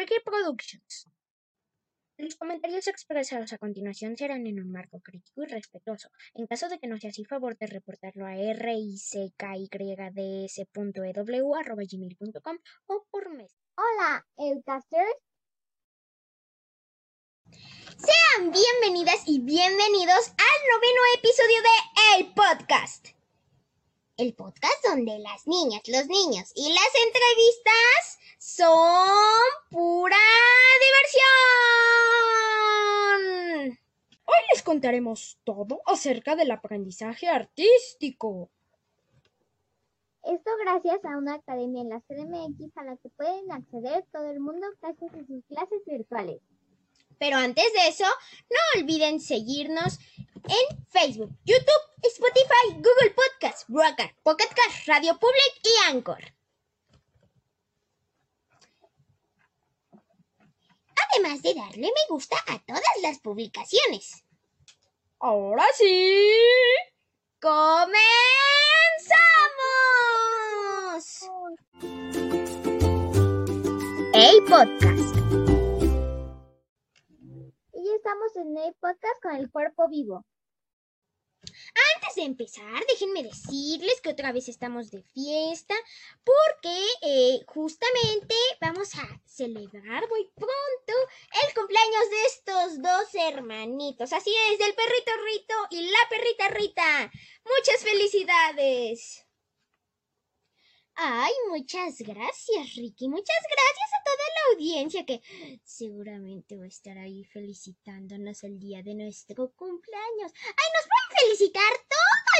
Ricky Productions. Los comentarios expresados a continuación serán en un marco crítico y respetuoso. En caso de que no sea así, favor de reportarlo a rickydds.ew.gmail.com o por mes. Hola, Elcasters. Sean bienvenidas y bienvenidos al noveno episodio de El Podcast. El podcast donde las niñas, los niños y las entrevistas son pura diversión. Hoy les contaremos todo acerca del aprendizaje artístico. Esto gracias a una academia en la CDMX a la que pueden acceder todo el mundo gracias a sus clases virtuales. Pero antes de eso, no olviden seguirnos en Facebook, YouTube, Spotify, Google Podcasts, Rocker, Pocket Cast, Radio Public y Anchor. Además de darle me gusta a todas las publicaciones. Ahora sí. ¡Comenzamos! El podcast. Estamos en el podcast con el cuerpo vivo. Antes de empezar, déjenme decirles que otra vez estamos de fiesta porque eh, justamente vamos a celebrar muy pronto el cumpleaños de estos dos hermanitos. Así es, del perrito Rito y la perrita Rita. Muchas felicidades. Ay, muchas gracias, Ricky. Muchas gracias a toda la audiencia que seguramente va a estar ahí felicitándonos el día de nuestro cumpleaños. Ay, nos pueden felicitar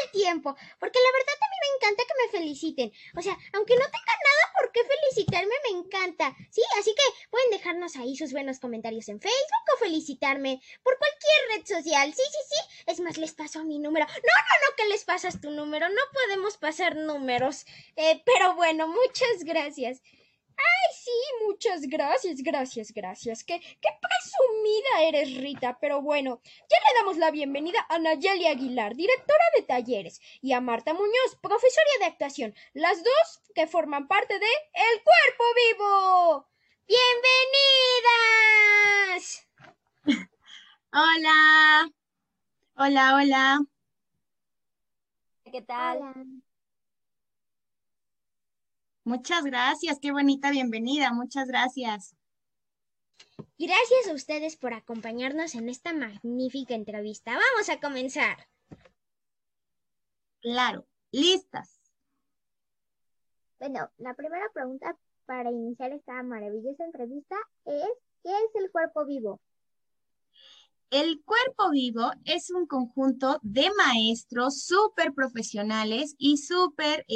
el tiempo, porque la verdad a mí me encanta que me feliciten. O sea, aunque no tengan nada por qué felicitarme, me encanta. Sí, así que pueden dejarnos ahí sus buenos comentarios en Facebook o felicitarme por cualquier red social. Sí, sí, sí. Es más, les paso mi número. No, no, no, que les pasas tu número. No podemos pasar números. Eh, pero bueno, muchas gracias. Ay, sí, muchas gracias, gracias, gracias. Qué, qué eres, Rita. Pero bueno, ya le damos la bienvenida a Nayeli Aguilar, directora de talleres, y a Marta Muñoz, profesora de actuación, las dos que forman parte de El Cuerpo Vivo. ¡Bienvenidas! Hola. Hola, hola. ¿Qué tal? Hola. Muchas gracias, qué bonita bienvenida, muchas gracias. Gracias a ustedes por acompañarnos en esta magnífica entrevista. Vamos a comenzar. Claro, listas. Bueno, la primera pregunta para iniciar esta maravillosa entrevista es, ¿qué es el cuerpo vivo? El cuerpo vivo es un conjunto de maestros súper profesionales y súper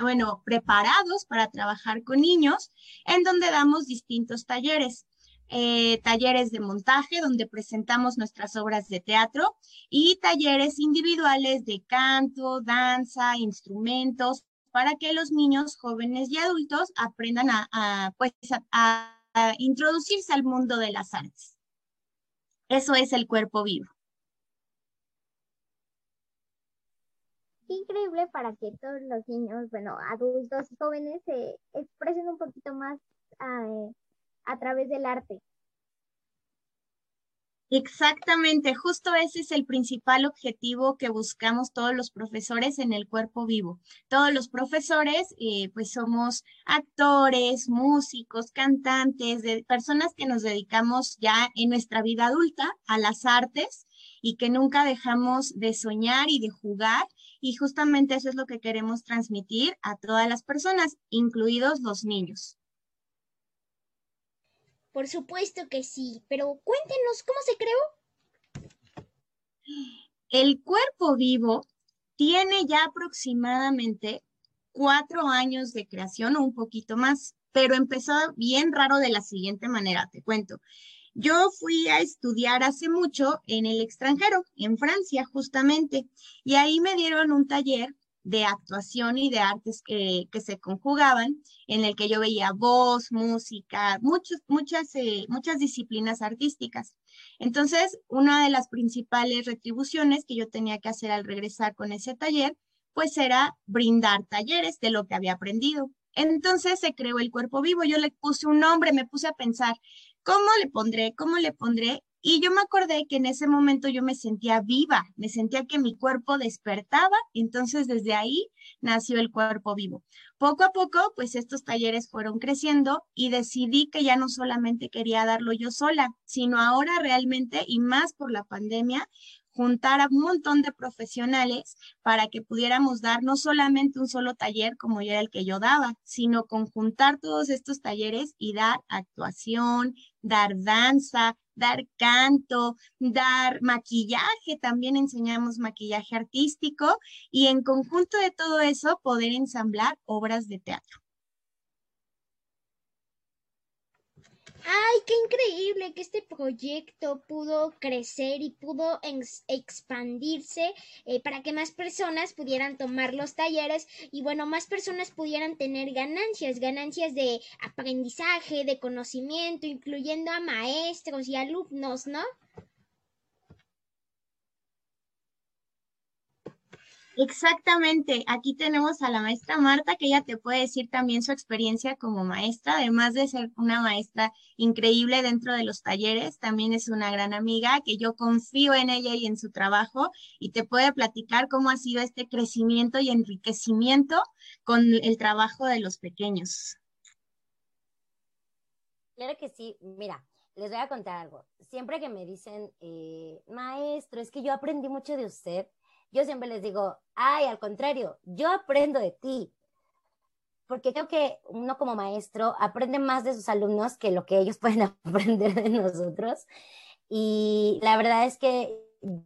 bueno, preparados para trabajar con niños, en donde damos distintos talleres. Eh, talleres de montaje donde presentamos nuestras obras de teatro y talleres individuales de canto, danza, instrumentos, para que los niños, jóvenes y adultos aprendan a, pues, a, introducirse al mundo de las artes. Eso es el cuerpo vivo. Increíble para que todos los niños, bueno, adultos y jóvenes se expresen un poquito más eh, a través del arte. Exactamente, justo ese es el principal objetivo que buscamos todos los profesores en el cuerpo vivo. Todos los profesores, eh, pues somos actores, músicos, cantantes, personas que nos dedicamos ya en nuestra vida adulta a las artes y que nunca dejamos de soñar y de jugar. Y justamente eso es lo que queremos transmitir a todas las personas, incluidos los niños. Por supuesto que sí, pero cuéntenos cómo se creó. El cuerpo vivo tiene ya aproximadamente cuatro años de creación o un poquito más, pero empezó bien raro de la siguiente manera, te cuento. Yo fui a estudiar hace mucho en el extranjero, en Francia justamente, y ahí me dieron un taller de actuación y de artes que, que, se conjugaban, en el que yo veía voz, música, muchos, muchas, eh, muchas disciplinas artísticas. Entonces, una de las principales retribuciones que yo tenía que hacer al regresar con ese taller, pues era brindar talleres de lo que había aprendido. Entonces se creó el cuerpo vivo. Yo le puse un nombre, me puse a pensar, ¿cómo le pondré? ¿Cómo le pondré? Y yo me acordé que en ese momento yo me sentía viva, me sentía que mi cuerpo despertaba, entonces desde ahí nació el cuerpo vivo. Poco a poco, pues estos talleres fueron creciendo y decidí que ya no solamente quería darlo yo sola, sino ahora realmente, y más por la pandemia, juntar a un montón de profesionales para que pudiéramos dar no solamente un solo taller como era el que yo daba, sino conjuntar todos estos talleres y dar actuación, dar danza, dar canto, dar maquillaje, también enseñamos maquillaje artístico y en conjunto de todo eso poder ensamblar obras de teatro. ¡Ay, qué increíble que este proyecto pudo crecer y pudo expandirse eh, para que más personas pudieran tomar los talleres y bueno, más personas pudieran tener ganancias, ganancias de aprendizaje, de conocimiento, incluyendo a maestros y alumnos, ¿no? Exactamente, aquí tenemos a la maestra Marta, que ella te puede decir también su experiencia como maestra, además de ser una maestra increíble dentro de los talleres, también es una gran amiga, que yo confío en ella y en su trabajo, y te puede platicar cómo ha sido este crecimiento y enriquecimiento con el trabajo de los pequeños. Claro que sí, mira, les voy a contar algo. Siempre que me dicen, eh, maestro, es que yo aprendí mucho de usted, yo siempre les digo, ay, al contrario, yo aprendo de ti. Porque creo que uno como maestro aprende más de sus alumnos que lo que ellos pueden aprender de nosotros. Y la verdad es que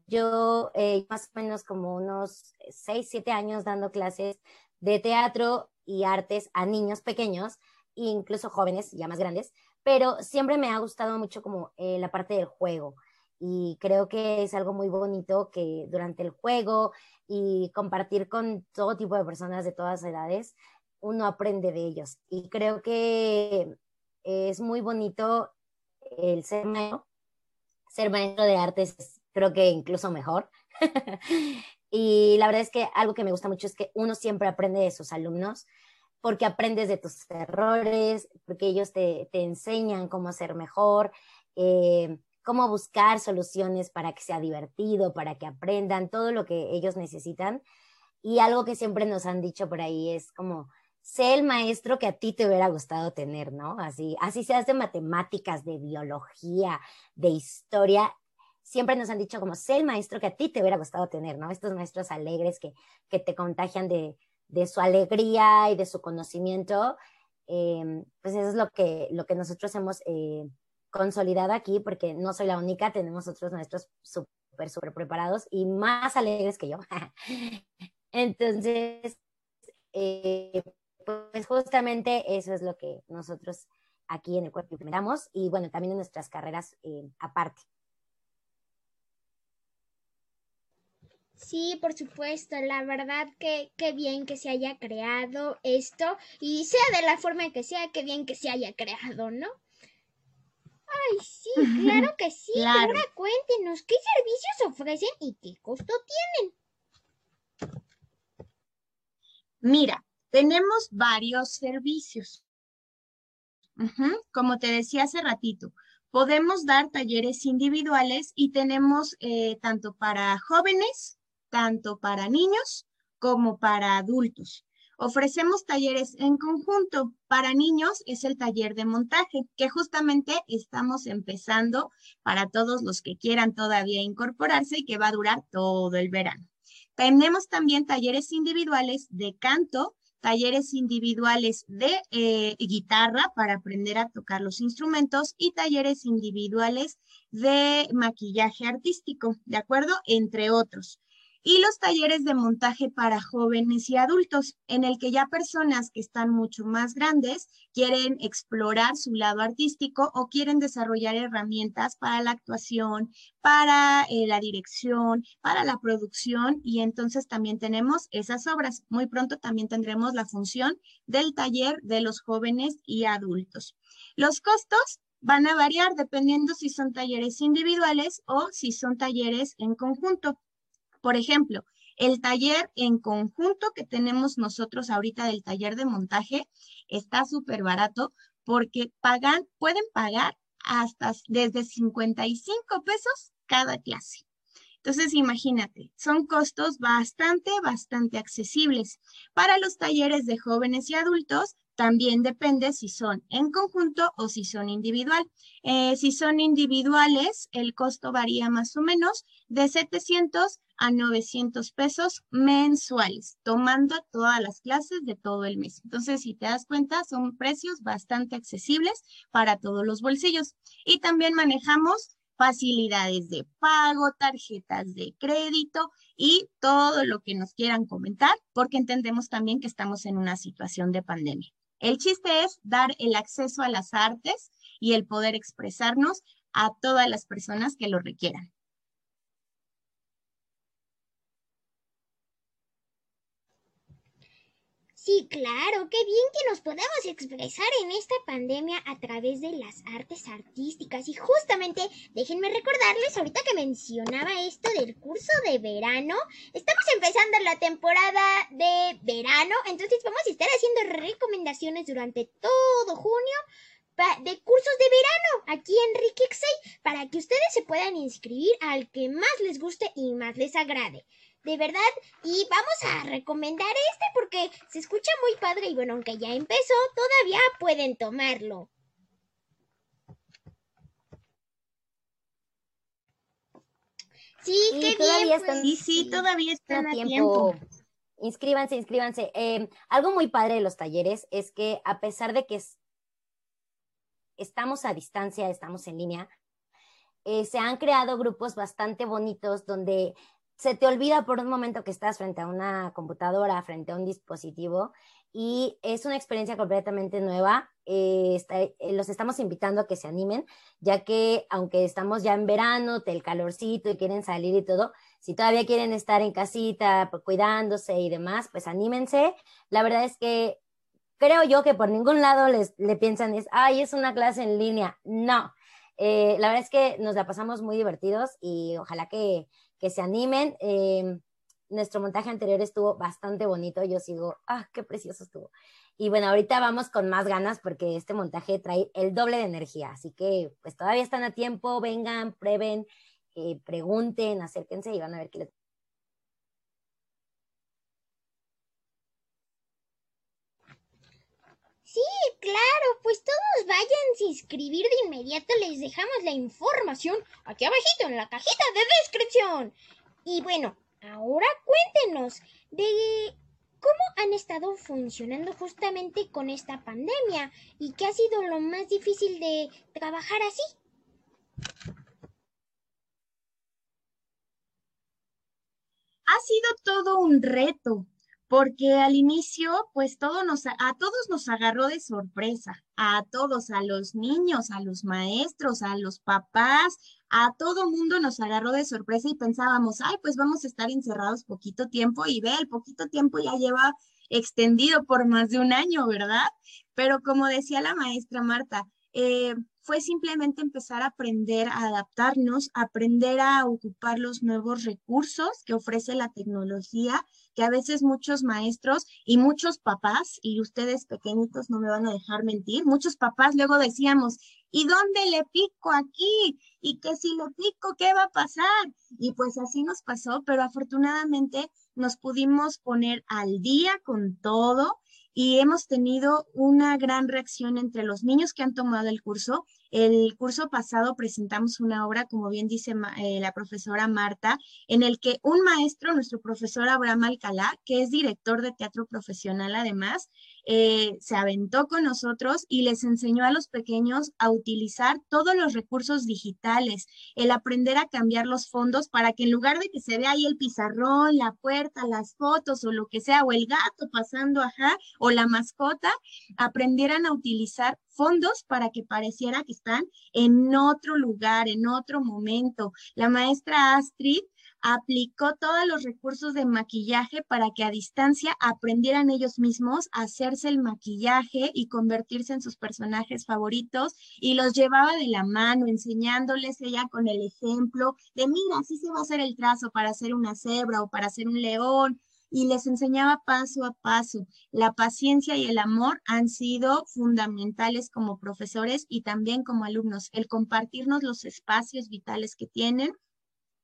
yo eh, más o menos como unos 6, 7 años dando clases de teatro y artes a niños pequeños, incluso jóvenes ya más grandes, pero siempre me ha gustado mucho como eh, la parte del juego y creo que es algo muy bonito que durante el juego y compartir con todo tipo de personas de todas edades, uno aprende de ellos. Y creo que es muy bonito el ser maestro, ser maestro de artes, creo que incluso mejor. y la verdad es que algo que me gusta mucho es que uno siempre aprende de sus alumnos porque aprendes de tus errores, porque ellos te, te enseñan cómo ser mejor. Eh, cómo buscar soluciones para que sea divertido, para que aprendan todo lo que ellos necesitan. Y algo que siempre nos han dicho por ahí es como, sé el maestro que a ti te hubiera gustado tener, ¿no? Así, así se hace matemáticas, de biología, de historia. Siempre nos han dicho como, sé el maestro que a ti te hubiera gustado tener, ¿no? Estos maestros alegres que, que te contagian de, de su alegría y de su conocimiento. Eh, pues eso es lo que, lo que nosotros hemos eh, consolidada aquí porque no soy la única, tenemos otros maestros súper, súper preparados y más alegres que yo. Entonces, eh, pues justamente eso es lo que nosotros aquí en el cuerpo implementamos y bueno, también en nuestras carreras eh, aparte. Sí, por supuesto, la verdad que qué bien que se haya creado esto y sea de la forma que sea, qué bien que se haya creado, ¿no? Ay, sí, claro que sí. Ahora cuéntenos qué servicios ofrecen y qué costo tienen. Mira, tenemos varios servicios. Como te decía hace ratito, podemos dar talleres individuales y tenemos eh, tanto para jóvenes, tanto para niños como para adultos. Ofrecemos talleres en conjunto. Para niños es el taller de montaje, que justamente estamos empezando para todos los que quieran todavía incorporarse y que va a durar todo el verano. Tenemos también talleres individuales de canto, talleres individuales de eh, guitarra para aprender a tocar los instrumentos y talleres individuales de maquillaje artístico, ¿de acuerdo? Entre otros y los talleres de montaje para jóvenes y adultos, en el que ya personas que están mucho más grandes quieren explorar su lado artístico o quieren desarrollar herramientas para la actuación, para eh, la dirección, para la producción y entonces también tenemos esas obras. Muy pronto también tendremos la función del taller de los jóvenes y adultos. Los costos van a variar dependiendo si son talleres individuales o si son talleres en conjunto. Por ejemplo, El taller en conjunto que tenemos nosotros ahorita del taller de montaje está súper barato porque pagan, pueden pagar hasta desde 55 pesos cada clase. Entonces, imagínate, son costos bastante, bastante accesibles. Para los talleres de jóvenes y adultos, también depende si son en conjunto o si son individual. Eh, si son individuales, el costo varía más o menos de 700 a 900 pesos mensuales, tomando todas las clases de todo el mes. Entonces, si te das cuenta, son precios bastante accesibles para todos los bolsillos. Y también manejamos facilidades de pago, tarjetas de crédito y todo lo que nos quieran comentar, porque entendemos también que estamos en una situación de pandemia. El chiste es dar el acceso a las artes y el poder expresarnos a todas las personas que lo requieran. Sí, claro, qué bien que nos podamos expresar en esta pandemia a través de las artes artísticas. Y justamente, déjenme recordarles, ahorita que mencionaba esto del curso de verano, estamos empezando la temporada de verano, entonces vamos a estar haciendo recomendaciones durante todo junio de cursos de verano aquí en Rikixey para que ustedes se puedan inscribir al que más les guste y más les agrade de verdad. Y vamos a recomendar este porque se escucha muy padre y bueno, aunque ya empezó, todavía pueden tomarlo. Sí, qué todavía bien. Están, sí, todavía están a tiempo. Inscríbanse, inscríbanse. Eh, algo muy padre de los talleres es que a pesar de que estamos a distancia, estamos en línea, eh, se han creado grupos bastante bonitos donde se te olvida por un momento que estás frente a una computadora, frente a un dispositivo y es una experiencia completamente nueva. Eh, eh, los estamos invitando a que se animen, ya que aunque estamos ya en verano, el calorcito y quieren salir y todo, si todavía quieren estar en casita pues, cuidándose y demás, pues anímense. La verdad es que creo yo que por ningún lado les le piensan es, ay, es una clase en línea. No, eh, la verdad es que nos la pasamos muy divertidos y ojalá que, que se animen. Em, nuestro montaje anterior estuvo bastante bonito, yo sigo, ah, qué precioso estuvo. Y bueno, ahorita vamos con más ganas porque este montaje trae el doble de energía, así que pues todavía están a tiempo, vengan, prueben, eh, pregunten, acérquense y van a ver qué les Sí, claro, pues todos vayan a inscribir de inmediato, les dejamos la información aquí abajito en la cajita de descripción. Y bueno, ahora cuéntenos de cómo han estado funcionando justamente con esta pandemia y qué ha sido lo más difícil de trabajar así. Ha sido todo un reto, porque al inicio, pues todo nos, a todos nos agarró de sorpresa, a todos, a los niños, a los maestros, a los papás, a todo mundo nos agarró de sorpresa y pensábamos, ay, pues vamos a estar encerrados poquito tiempo y ve, el poquito tiempo ya lleva extendido por más de un año, ¿verdad? Pero como decía la maestra Marta, eh, fue simplemente empezar a aprender a adaptarnos, aprender a ocupar los nuevos recursos que ofrece la tecnología, que a veces muchos maestros y muchos papás, y ustedes pequeñitos no me van a dejar mentir, muchos papás luego decíamos, ¿y dónde le pico aquí? Y que si le pico, ¿qué va a pasar? Y pues así nos pasó, pero afortunadamente nos pudimos poner al día con todo y hemos tenido una gran reacción entre los niños que han tomado el curso. El curso pasado presentamos una obra, como bien dice eh, la profesora Marta, en el que un maestro, nuestro profesor Abraham Alcalá, que es director de teatro profesional además, eh, se aventó con nosotros y les enseñó a los pequeños a utilizar todos los recursos digitales, el aprender a cambiar los fondos para que en lugar de que se vea ahí el pizarrón, la puerta, las fotos o lo que sea, o el gato pasando, ajá, o la mascota, aprendieran a utilizar fondos para que pareciera que están en otro lugar, en otro momento. La maestra Astrid aplicó todos los recursos de maquillaje para que a distancia aprendieran ellos mismos a hacerse el maquillaje y convertirse en sus personajes favoritos y los llevaba de la mano, enseñándoles ella con el ejemplo de, mira, así se va a hacer el trazo para hacer una cebra o para hacer un león y les enseñaba paso a paso. La paciencia y el amor han sido fundamentales como profesores y también como alumnos, el compartirnos los espacios vitales que tienen.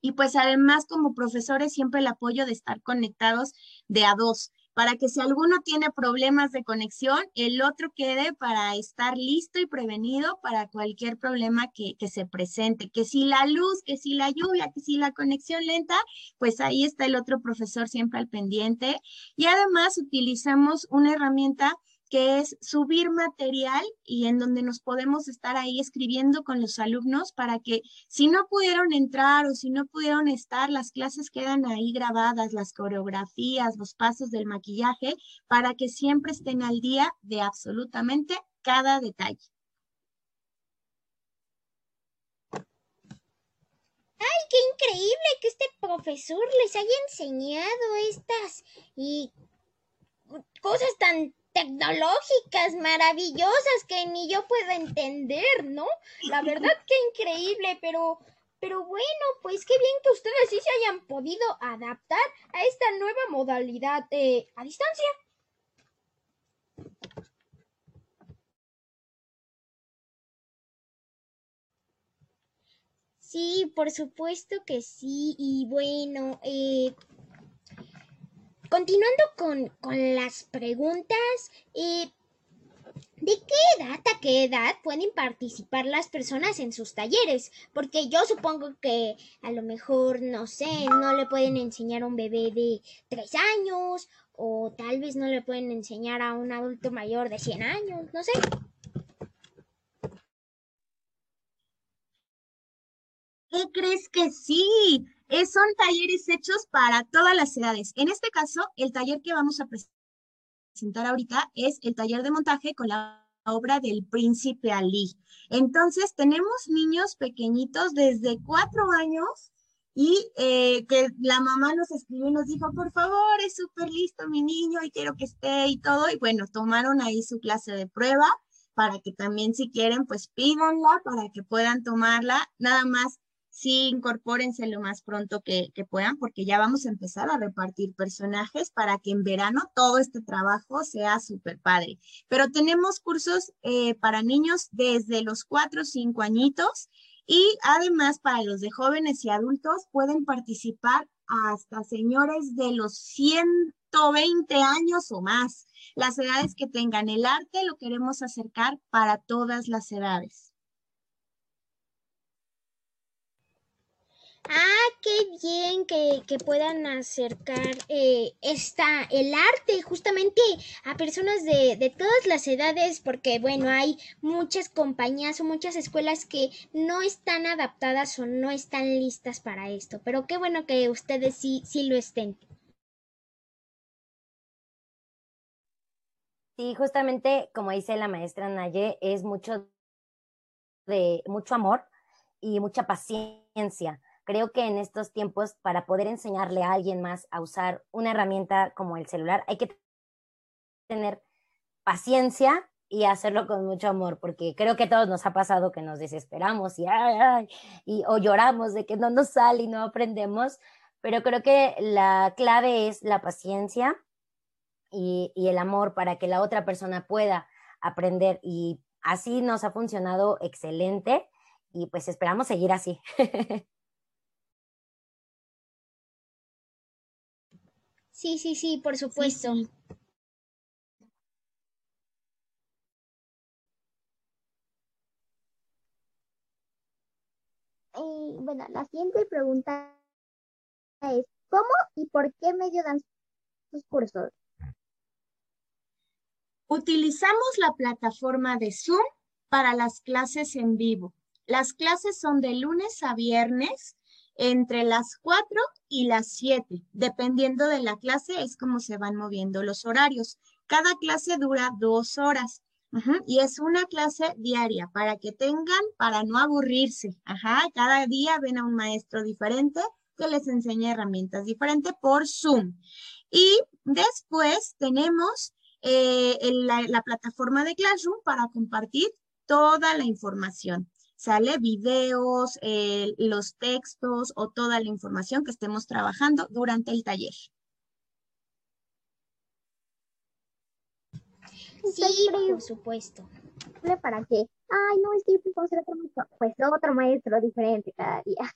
Y pues además como profesores siempre el apoyo de estar conectados de a dos, para que si alguno tiene problemas de conexión, el otro quede para estar listo y prevenido para cualquier problema que, que, se presente. Que si la luz, que si la lluvia, que si la conexión lenta, pues ahí está el otro profesor siempre al pendiente. Y además utilizamos una herramienta que es subir material y en donde nos podemos estar ahí escribiendo con los alumnos para que si no pudieron entrar o si no pudieron estar, las clases quedan ahí grabadas, las coreografías, los pasos del maquillaje, para que siempre estén al día de absolutamente cada detalle. ¡Ay, qué increíble que este profesor les haya enseñado estas y cosas tan tecnológicas, maravillosas que ni yo puedo entender, ¿no? La verdad que increíble, pero pero bueno, pues qué bien que ustedes sí se hayan podido adaptar a esta nueva modalidad de a distancia. Sí, por supuesto que sí. Y bueno, eh, Continuando con, con las preguntas, eh, ¿de qué edad a qué edad pueden participar las personas en sus talleres? Porque yo supongo que a lo mejor, no sé, no le pueden enseñar a un bebé de tres años o tal vez no le pueden enseñar a un adulto mayor de 100 años, no sé. ¿Qué crees que sí? son talleres hechos para todas las edades. En este caso, el taller que vamos a presentar ahorita es el taller de montaje con la obra del príncipe Ali. Entonces, tenemos niños pequeñitos desde cuatro años y eh, que la mamá nos escribió y nos dijo, por favor, es súper listo mi niño y quiero que esté y todo. Y bueno, tomaron ahí su clase de prueba para que también si quieren, pues pídanla para que puedan tomarla. Nada más sí incorpórense lo más pronto que, puedan, porque ya vamos a empezar a repartir personajes para que en verano todo este trabajo sea súper padre. Pero tenemos cursos eh, para niños desde los 4 o 5 añitos y además para los de jóvenes y adultos pueden participar hasta señores de los 120 años o más. Las edades que tengan el arte lo queremos acercar para todas las edades. Ah, qué bien que, puedan acercar eh, esta, el arte justamente a personas de, de, todas las edades, porque bueno, hay muchas compañías o muchas escuelas que no están adaptadas o no están listas para esto, pero qué bueno que ustedes sí, sí lo estén. Sí, justamente como dice la maestra Naye, es mucho de mucho amor y mucha paciencia Creo que en estos tiempos, para poder enseñarle a alguien más a usar una herramienta como el celular, hay que tener paciencia y hacerlo con mucho amor, porque creo que a todos nos ha pasado que nos desesperamos y, o lloramos de que no nos sale y no aprendemos, pero creo que la clave es la paciencia y, y el amor para que la otra persona pueda aprender y así nos ha funcionado excelente y pues esperamos seguir así. Sí, sí, sí, por supuesto. Eh, bueno, la siguiente pregunta es, ¿cómo y por qué medio dan sus cursos? Utilizamos la plataforma de Zoom para las clases en vivo. Las clases son de lunes a viernes entre las 4 y las 7. Dependiendo de la clase es como se van moviendo los horarios. Cada clase dura dos horas. Y es una clase diaria para que tengan, para no aburrirse. Ajá, cada día ven a un maestro diferente que les enseña herramientas diferentes por Zoom. Y después tenemos eh, la, plataforma de Classroom para compartir toda la información. Sale videos, eh, los textos o toda la información que estemos trabajando durante el taller. Sí, por supuesto. ¿Para qué? Ay, no, es que yo ser otro maestro. Pues otro maestro diferente cada día.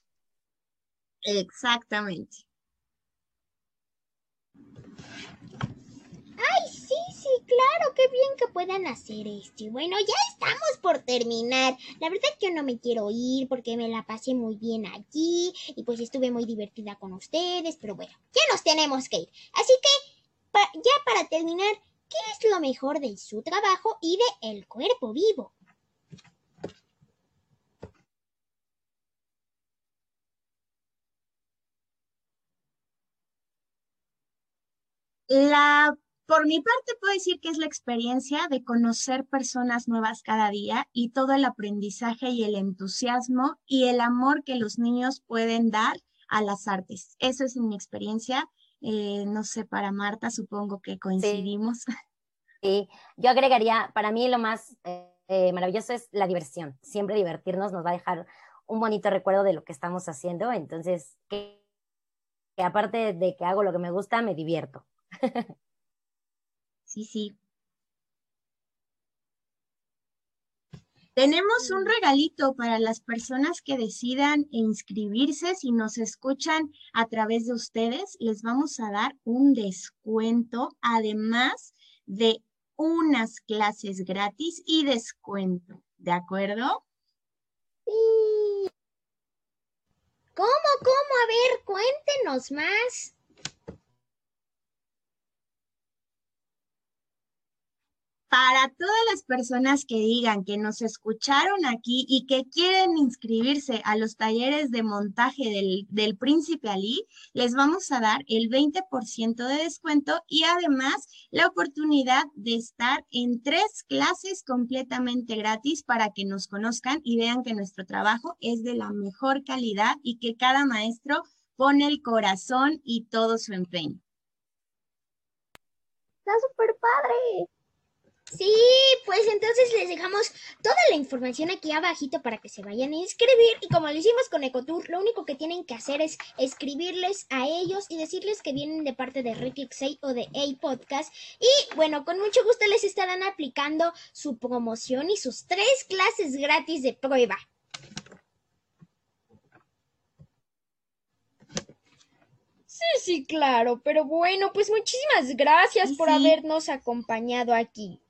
Exactamente. Ay, sí, sí, claro, qué bien que puedan hacer esto. Y bueno, ya estamos por terminar. La verdad que yo no me quiero ir porque me la pasé muy bien allí y pues estuve muy divertida con ustedes, pero bueno, ya nos tenemos que ir. Así que, ya para terminar, ¿qué es lo mejor de su trabajo y de el cuerpo vivo? La, por mi parte, puedo decir que es la experiencia de conocer personas nuevas cada día y todo el aprendizaje y el entusiasmo y el amor que los niños pueden dar a las artes. Eso es mi experiencia. Eh, no sé, para Marta supongo que coincidimos. Sí, yo agregaría, para mí lo más eh, maravilloso es la diversión. Siempre divertirnos nos va a dejar un bonito recuerdo de lo que estamos haciendo. Entonces, que aparte de que hago lo que me gusta, me divierto. Sí, sí. Tenemos un regalito para las personas que decidan inscribirse. Si nos escuchan a través de ustedes, les vamos a dar un descuento, además de unas clases gratis y descuento. ¿De acuerdo? Sí. ¿Cómo, cómo? A ver, cuéntenos más. Para todas las personas que digan que nos escucharon aquí y que quieren inscribirse a los talleres de montaje del, Príncipe Ali, les vamos a dar el 20% de descuento y además la oportunidad de estar en tres clases completamente gratis para que nos conozcan y vean que nuestro trabajo es de la mejor calidad y que cada maestro pone el corazón y todo su empeño. Está súper padre. Sí, pues entonces les dejamos toda la información aquí abajito para que se vayan a inscribir y como lo hicimos con Ecotour, lo único que tienen que hacer es escribirles a ellos y decirles que vienen de parte de Ricky Xay o de A Podcast y bueno, con mucho gusto les estarán aplicando su promoción y sus tres clases gratis de prueba. Sí, sí, claro, pero bueno, pues muchísimas gracias por habernos acompañado aquí.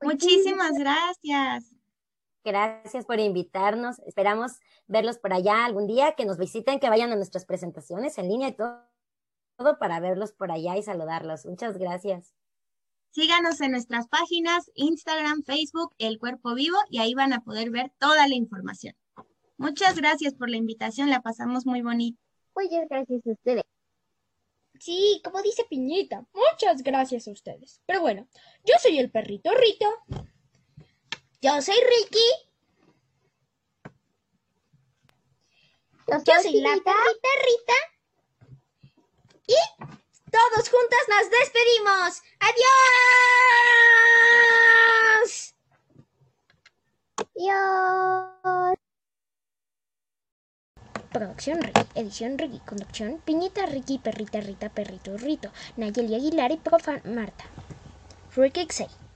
Muchísimas gracias. Gracias por invitarnos. Esperamos verlos por allá algún día, que nos visiten, que vayan a nuestras presentaciones en línea y todo, todo para verlos por allá y saludarlos. Muchas gracias. Síganos en nuestras páginas, Instagram, Facebook, El Cuerpo Vivo, y ahí van a poder ver toda la información. Muchas gracias por la invitación, la pasamos muy bonito. Muchas gracias a ustedes. Sí, como dice Piñita, muchas gracias a ustedes. Pero bueno, yo soy el perrito Rito. Yo soy Ricky. Yo soy, la perrita Rita. Y todos juntos nos despedimos. ¡Adiós! Adiós. Producción Ricky, edición Ricky, conducción Piñita Ricky, Perrita Rita, Perrito Rito, Nayeli Aguilar y Profan Marta. Ricky Xay.